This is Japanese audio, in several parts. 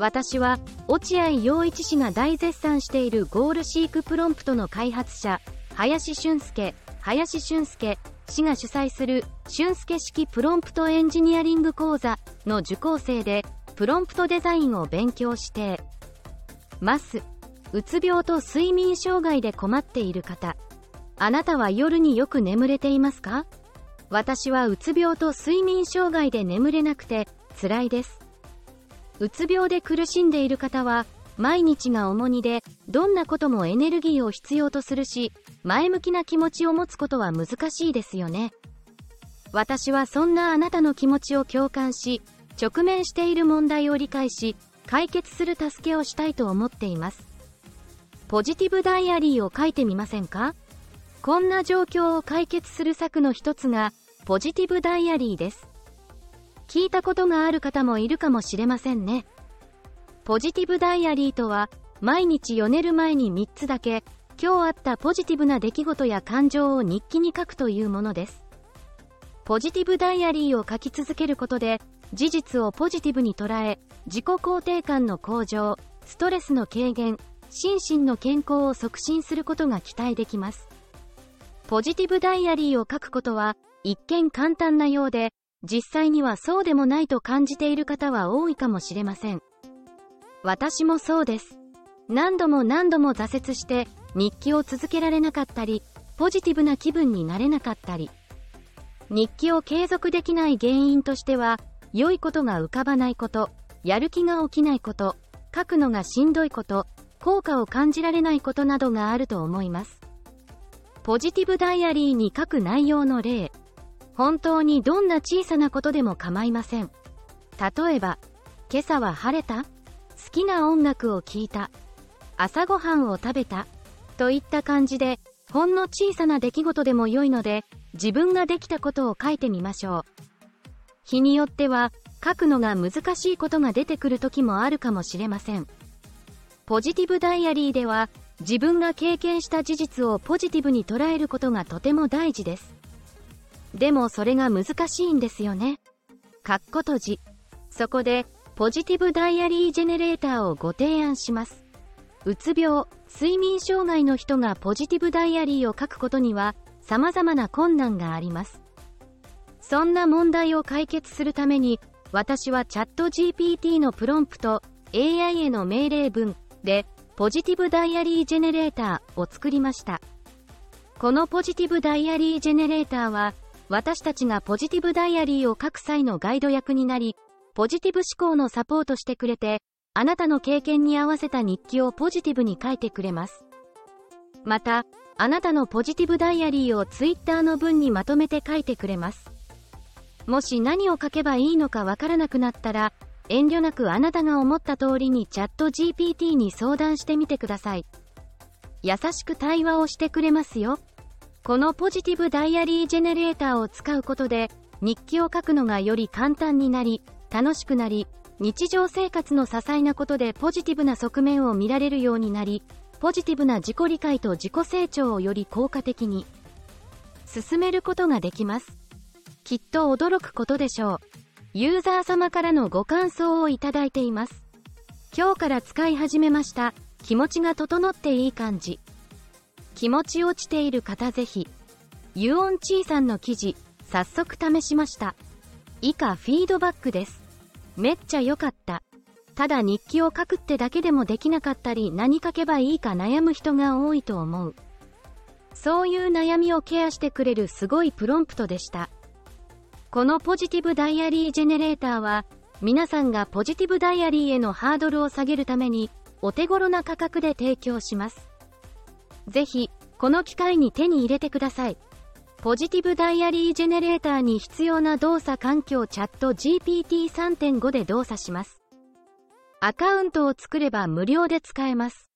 私は落合陽一氏が大絶賛しているゴールシークプロンプトの開発者林俊介林俊介氏が主催する俊介式プロンプトエンジニアリング講座の受講生でプロンプトデザインを勉強してます。うつ病と睡眠障害で困っている方。あなたは夜によく眠れていますか？私はうつ病と睡眠障害で眠れなくて辛いです。うつ病で苦しんでいる方は毎日が重荷でどんなこともエネルギーを必要とするし前向きな気持ちを持つことは難しいですよね。私はそんなあなたの気持ちを共感し直面している問題を理解し解決する助けをしたいと思っています。ポジティブダイアリーを書いてみませんか？こんな状況を解決する策の一つがポジティブダイアリーです。聞いたことがある方もいるかもしれませんね。ポジティブダイアリーとは毎日読寝る前に3つだけ今日あったポジティブな出来事や感情を日記に書くというものです。ポジティブダイアリーを書き続けることで事実をポジティブに捉え自己肯定感の向上ストレスの軽減心身の健康を促進することが期待できます。ポジティブダイアリーを書くことは一見簡単なようで、実際にはそうでもないと感じている方は多いかもしれません。私もそうです。何度も何度も挫折して日記を続けられなかったり、ポジティブな気分になれなかったり。日記を継続できない原因としては、良いことが浮かばないこと、やる気が起きないこと、書くのがしんどいこと、効果を感じられないことなどがあると思います。ポジティブダイアリーに書く内容の例。本当にどんな小さなことでも構いません。例えば、今朝は晴れた？好きな音楽を聴いた？朝ごはんを食べた？といった感じで、ほんの小さな出来事でも良いので、自分ができたことを書いてみましょう。日によっては、書くのが難しいことが出てくる時もあるかもしれません。ポジティブダイアリーでは、自分が経験した事実をポジティブに捉えることがとても大事です。でもそれが難しいんですよね。かっこ閉じ。そこで、ポジティブダイアリージェネレーターをご提案します。うつ病、睡眠障害の人がポジティブダイアリーを書くことには、様々な困難があります。そんな問題を解決するために、私はチャット GPT のプロンプト、AI への命令文で、ポジティブダイアリージェネレーターを作りました。このポジティブダイアリージェネレーターは、私たちがポジティブダイアリーを書く際のガイド役になり、ポジティブ思考のサポートしてくれて、あなたの経験に合わせた日記をポジティブに書いてくれます。また、あなたのポジティブダイアリーを Twitter の文にまとめて書いてくれます。もし何を書けばいいのかわからなくなったら、遠慮なくあなたが思った通りにチャット GPT に相談してみてください。優しく対話をしてくれますよ。このポジティブダイアリージェネレーターを使うことで、日記を書くのがより簡単になり、楽しくなり、日常生活の些細なことでポジティブな側面を見られるようになり、ポジティブな自己理解と自己成長をより効果的に進めることができます。きっと驚くことでしょう。ユーザー様からのご感想をいただいています。今日から使い始めました。気持ちが整っていい感じ。気持ち落ちている方ぜひ。ユオンチーさんの記事、早速試しました。以下フィードバックです。めっちゃ良かった。ただ日記を書くってだけでもできなかったり何書けばいいか悩む人が多いと思う。そういう悩みをケアしてくれるすごいプロンプトでした。このポジティブダイアリージェネレーターは、皆さんがポジティブダイアリーへのハードルを下げるために、お手頃な価格で提供します。ぜひ、この機会に手に入れてください。ポジティブダイアリージェネレーターに必要な動作環境チャット GPT3.5 で動作します。アカウントを作れば無料で使えます。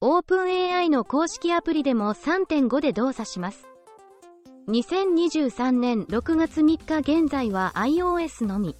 OpenAI の公式アプリでも3.5で動作します。2023年6月3日現在は iOS のみ。